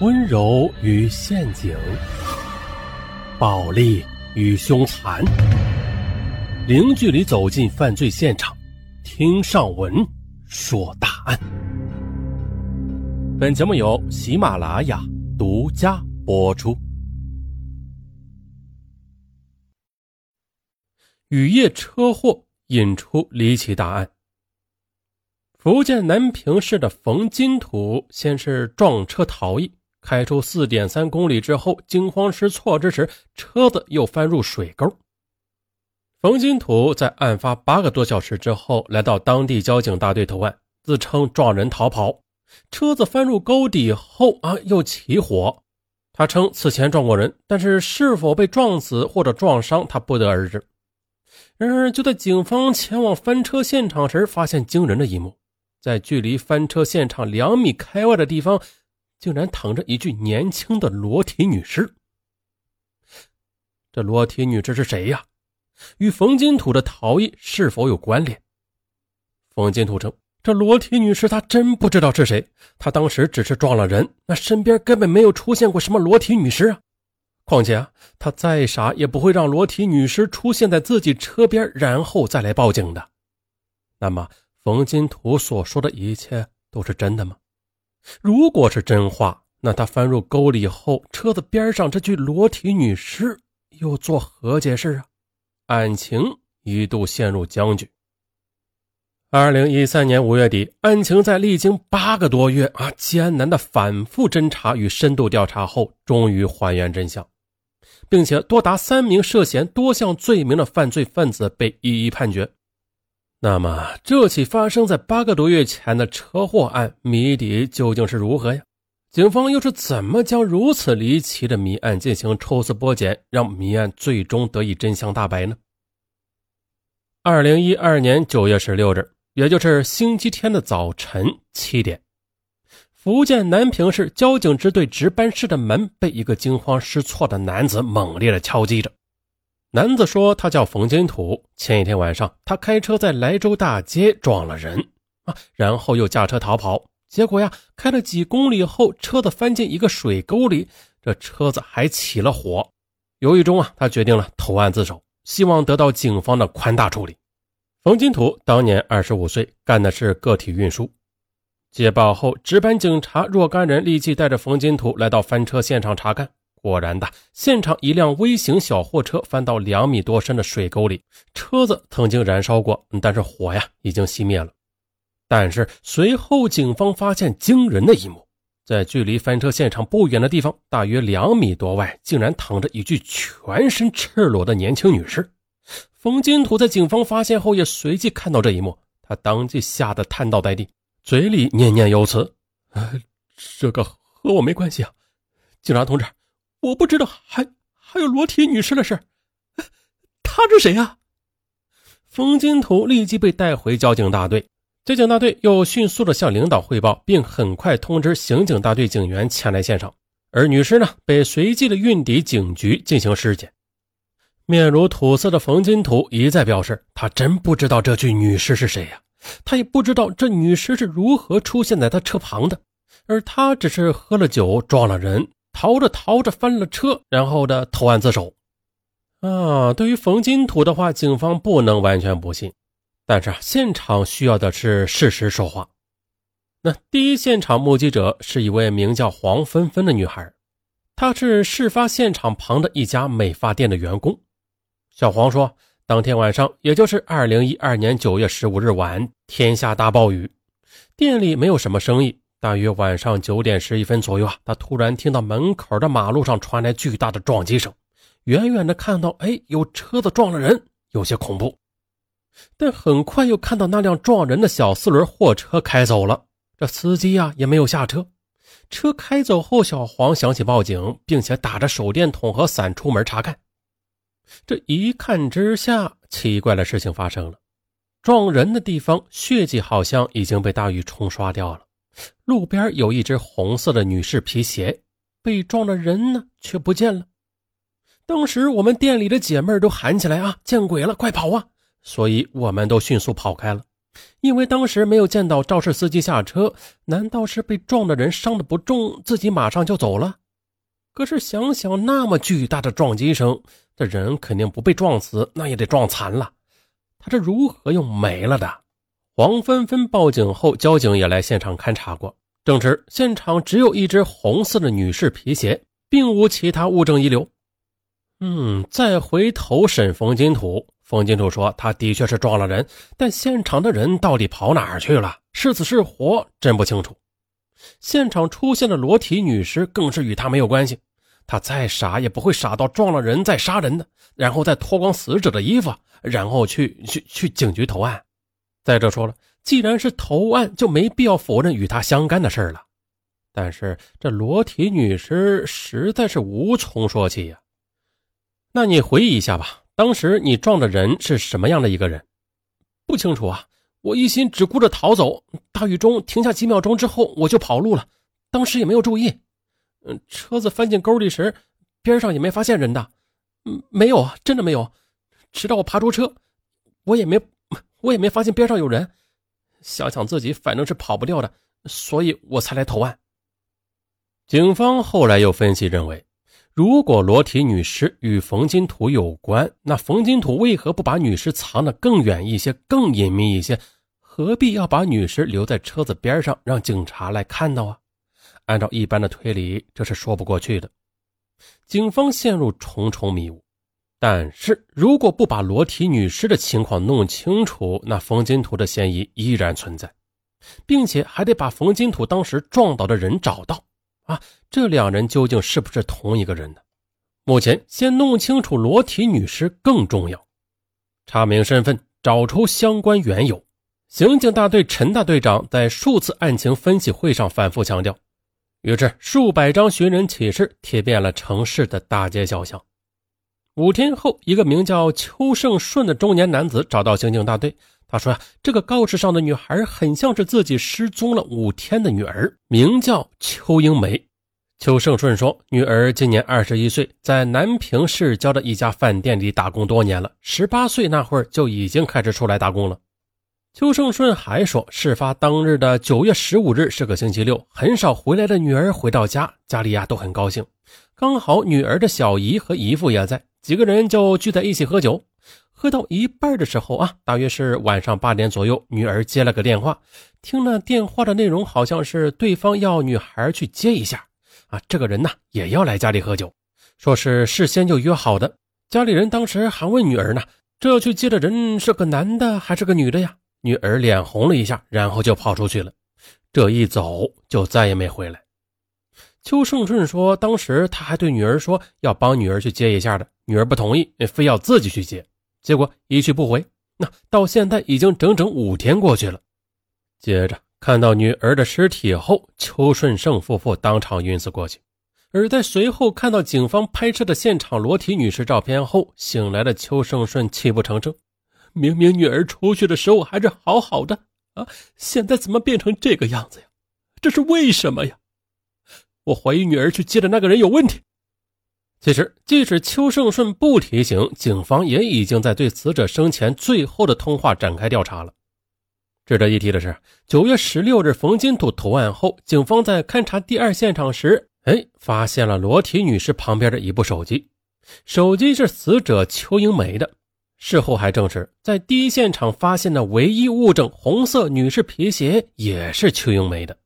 温柔与陷阱，暴力与凶残，零距离走进犯罪现场，听上文说大案。本节目由喜马拉雅独家播出。雨夜车祸引出离奇大案。福建南平市的冯金土先是撞车逃逸。开出四点三公里之后，惊慌失措之时，车子又翻入水沟。冯金土在案发八个多小时之后，来到当地交警大队投案，自称撞人逃跑。车子翻入沟底后啊，又起火。他称此前撞过人，但是是否被撞死或者撞伤，他不得而知。然而，就在警方前往翻车现场时，发现惊人的一幕：在距离翻车现场两米开外的地方。竟然躺着一具年轻的裸体女尸。这裸体女尸是谁呀？与冯金土的逃逸是否有关联？冯金土称，这裸体女尸他真不知道是谁，他当时只是撞了人，那身边根本没有出现过什么裸体女尸啊。况且啊，他再傻也不会让裸体女尸出现在自己车边，然后再来报警的。那么，冯金土所说的一切都是真的吗？如果是真话，那他翻入沟里后，车子边上这具裸体女尸又作何解释啊？案情一度陷入僵局。二零一三年五月底，案情在历经八个多月啊艰难的反复侦查与深度调查后，终于还原真相，并且多达三名涉嫌多项罪名的犯罪分子被一一判决。那么，这起发生在八个多月前的车祸案谜底究竟是如何呀？警方又是怎么将如此离奇的谜案进行抽丝剥茧，让谜案最终得以真相大白呢？二零一二年九月十六日，也就是星期天的早晨七点，福建南平市交警支队值班室的门被一个惊慌失措的男子猛烈的敲击着。男子说：“他叫冯金土。前一天晚上，他开车在莱州大街撞了人啊，然后又驾车逃跑。结果呀，开了几公里后，车子翻进一个水沟里，这车子还起了火。犹豫中啊，他决定了投案自首，希望得到警方的宽大处理。”冯金土当年二十五岁，干的是个体运输。接报后，值班警察若干人立即带着冯金土来到翻车现场查看。果然的，现场一辆微型小货车翻到两米多深的水沟里，车子曾经燃烧过，但是火呀已经熄灭了。但是随后警方发现惊人的一幕，在距离翻车现场不远的地方，大约两米多外，竟然躺着一具全身赤裸的年轻女尸。冯金土在警方发现后也随即看到这一幕，他当即吓得瘫倒在地，嘴里念念有词：“这个和我没关系啊，警察同志。”我不知道还还有裸体女尸的事，他是谁呀？冯金土立即被带回交警大队，交警大队又迅速的向领导汇报，并很快通知刑警大队警员前来现场。而女尸呢，被随即的运抵警局进行尸检。面如土色的冯金土一再表示，他真不知道这具女尸是谁呀，他也不知道这女尸是如何出现在他车旁的，而他只是喝了酒撞了人。逃着逃着翻了车，然后的投案自首。啊，对于冯金土的话，警方不能完全不信，但是啊现场需要的是事实说话。那第一现场目击者是一位名叫黄芬芬的女孩，她是事发现场旁的一家美发店的员工。小黄说，当天晚上，也就是二零一二年九月十五日晚，天下大暴雨，店里没有什么生意。大约晚上九点十一分左右啊，他突然听到门口的马路上传来巨大的撞击声，远远的看到，哎，有车子撞了人，有些恐怖。但很快又看到那辆撞人的小四轮货车开走了，这司机呀也没有下车。车开走后，小黄想起报警，并且打着手电筒和伞出门查看。这一看之下，奇怪的事情发生了，撞人的地方血迹好像已经被大雨冲刷掉了。路边有一只红色的女士皮鞋，被撞的人呢却不见了。当时我们店里的姐妹都喊起来啊，见鬼了，快跑啊！所以我们都迅速跑开了。因为当时没有见到肇事司机下车，难道是被撞的人伤的不重，自己马上就走了？可是想想那么巨大的撞击声，这人肯定不被撞死，那也得撞残了。他这如何又没了的？黄芬芬报警后，交警也来现场勘查过，证实现场只有一只红色的女士皮鞋，并无其他物证遗留。嗯，再回头审冯金土，冯金土说他的确是撞了人，但现场的人到底跑哪儿去了？是死是活，真不清楚。现场出现的裸体女尸更是与他没有关系。他再傻也不会傻到撞了人再杀人的，然后再脱光死者的衣服，然后去去去警局投案。再者说了，既然是投案，就没必要否认与他相干的事了。但是这裸体女尸实在是无从说起呀。那你回忆一下吧，当时你撞的人是什么样的一个人？不清楚啊，我一心只顾着逃走。大雨中停下几秒钟之后，我就跑路了，当时也没有注意。嗯，车子翻进沟里时，边上也没发现人的，嗯，没有啊，真的没有。直到我爬出车，我也没，我也没发现边上有人。想想自己反正是跑不掉的，所以我才来投案。警方后来又分析认为，如果裸体女尸与冯金土有关，那冯金土为何不把女尸藏得更远一些、更隐秘一些？何必要把女尸留在车子边上，让警察来看到啊？按照一般的推理，这是说不过去的。警方陷入重重迷雾。但是如果不把裸体女尸的情况弄清楚，那冯金土的嫌疑依然存在，并且还得把冯金土当时撞倒的人找到。啊，这两人究竟是不是同一个人呢？目前先弄清楚裸体女尸更重要，查明身份，找出相关缘由。刑警大队陈大队长在数次案情分析会上反复强调。于是，数百张寻人启事贴遍了城市的大街小巷。五天后，一个名叫邱胜顺的中年男子找到刑警大队。他说：“呀，这个告示上的女孩很像是自己失踪了五天的女儿，名叫邱英梅。”邱胜顺说：“女儿今年二十一岁，在南平市郊的一家饭店里打工多年了。十八岁那会儿就已经开始出来打工了。”邱胜顺还说，事发当日的九月十五日是个星期六，很少回来的女儿回到家，家里呀都很高兴。刚好女儿的小姨和姨父也在，几个人就聚在一起喝酒。喝到一半的时候啊，大约是晚上八点左右，女儿接了个电话，听了电话的内容好像是对方要女孩去接一下啊，这个人呢也要来家里喝酒，说是事先就约好的。家里人当时还问女儿呢，这去接的人是个男的还是个女的呀？女儿脸红了一下，然后就跑出去了。这一走就再也没回来。邱胜顺说，当时他还对女儿说要帮女儿去接一下的，女儿不同意，非要自己去接。结果一去不回。那到现在已经整整五天过去了。接着看到女儿的尸体后，邱顺胜夫妇当场晕死过去。而在随后看到警方拍摄的现场裸体女尸照片后，醒来的邱胜顺泣不成声。明明女儿出去的时候还是好好的啊，现在怎么变成这个样子呀？这是为什么呀？我怀疑女儿去接的那个人有问题。其实，即使邱胜顺不提醒，警方也已经在对死者生前最后的通话展开调查了。值得一提的是，九月十六日冯金土投案后，警方在勘查第二现场时，哎，发现了裸体女士旁边的一部手机，手机是死者邱英梅的。事后还证实，在第一现场发现的唯一物证——红色女士皮鞋，也是邱英梅的。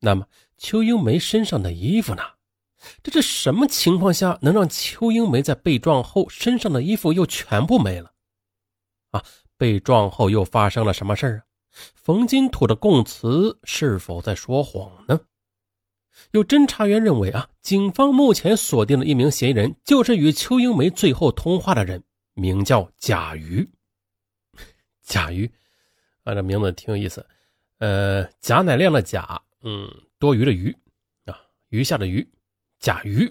那么，邱英梅身上的衣服呢？这是什么情况下能让邱英梅在被撞后身上的衣服又全部没了？啊，被撞后又发生了什么事啊？冯金土的供词是否在说谎呢？有侦查员认为，啊，警方目前锁定的一名嫌疑人就是与邱英梅最后通话的人。名叫贾瑜。贾瑜，啊，这名字挺有意思。呃，贾乃亮的贾，嗯，多余的余，啊，余下的余，甲鱼，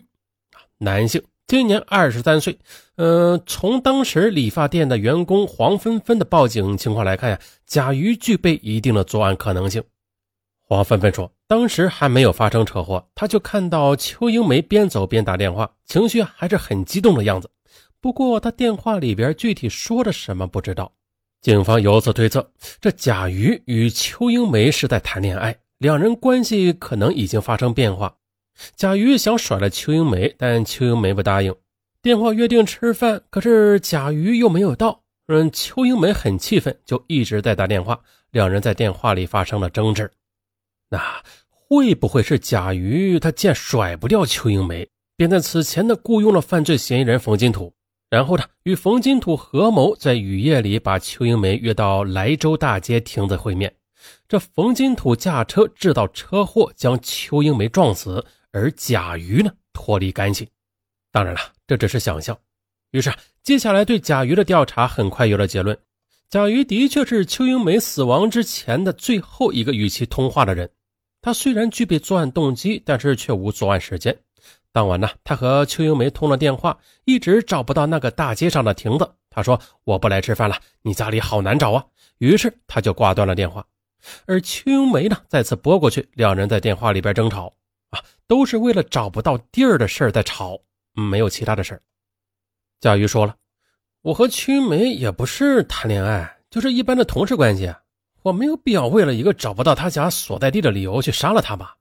啊，男性，今年二十三岁。呃，从当时理发店的员工黄芬芬的报警情况来看呀，甲鱼具备一定的作案可能性。黄芬芬说，当时还没有发生车祸，他就看到邱英梅边走边打电话，情绪还是很激动的样子。不过他电话里边具体说的什么不知道。警方由此推测，这贾鱼与邱英梅是在谈恋爱，两人关系可能已经发生变化。贾瑜想甩了邱英梅，但邱英梅不答应。电话约定吃饭，可是贾瑜又没有到。嗯，邱英梅很气愤，就一直在打电话。两人在电话里发生了争执。那会不会是贾瑜他见甩不掉邱英梅，便在此前呢雇佣了犯罪嫌疑人冯金土？然后呢，与冯金土合谋，在雨夜里把邱英梅约到莱州大街亭子会面。这冯金土驾车制造车祸，将邱英梅撞死，而贾瑜呢脱离干系。当然了，这只是想象。于是，接下来对贾瑜的调查很快有了结论：贾瑜的确是邱英梅死亡之前的最后一个与其通话的人。他虽然具备作案动机，但是却无作案时间。当晚呢，他和邱英梅通了电话，一直找不到那个大街上的亭子。他说：“我不来吃饭了，你家里好难找啊。”于是他就挂断了电话。而邱英梅呢，再次拨过去，两人在电话里边争吵啊，都是为了找不到地儿的事儿在吵，没有其他的事儿。贾瑜说了：“我和邱英梅也不是谈恋爱，就是一般的同事关系，我没有必要为了一个找不到他家所在地的理由去杀了他吧。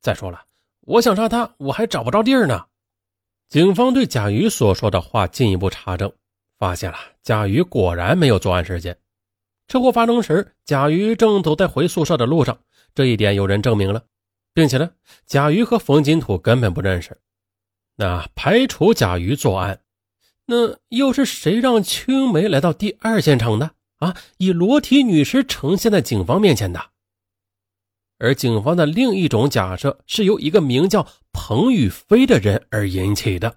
再说了。”我想杀他，我还找不着地儿呢。警方对贾瑜所说的话进一步查证，发现了贾瑜果然没有作案时间。车祸发生时，贾瑜正走在回宿舍的路上，这一点有人证明了，并且呢，贾瑜和冯金土根本不认识。那排除贾瑜作案，那又是谁让青梅来到第二现场的？啊，以裸体女尸呈现在警方面前的？而警方的另一种假设是由一个名叫彭宇飞的人而引起的。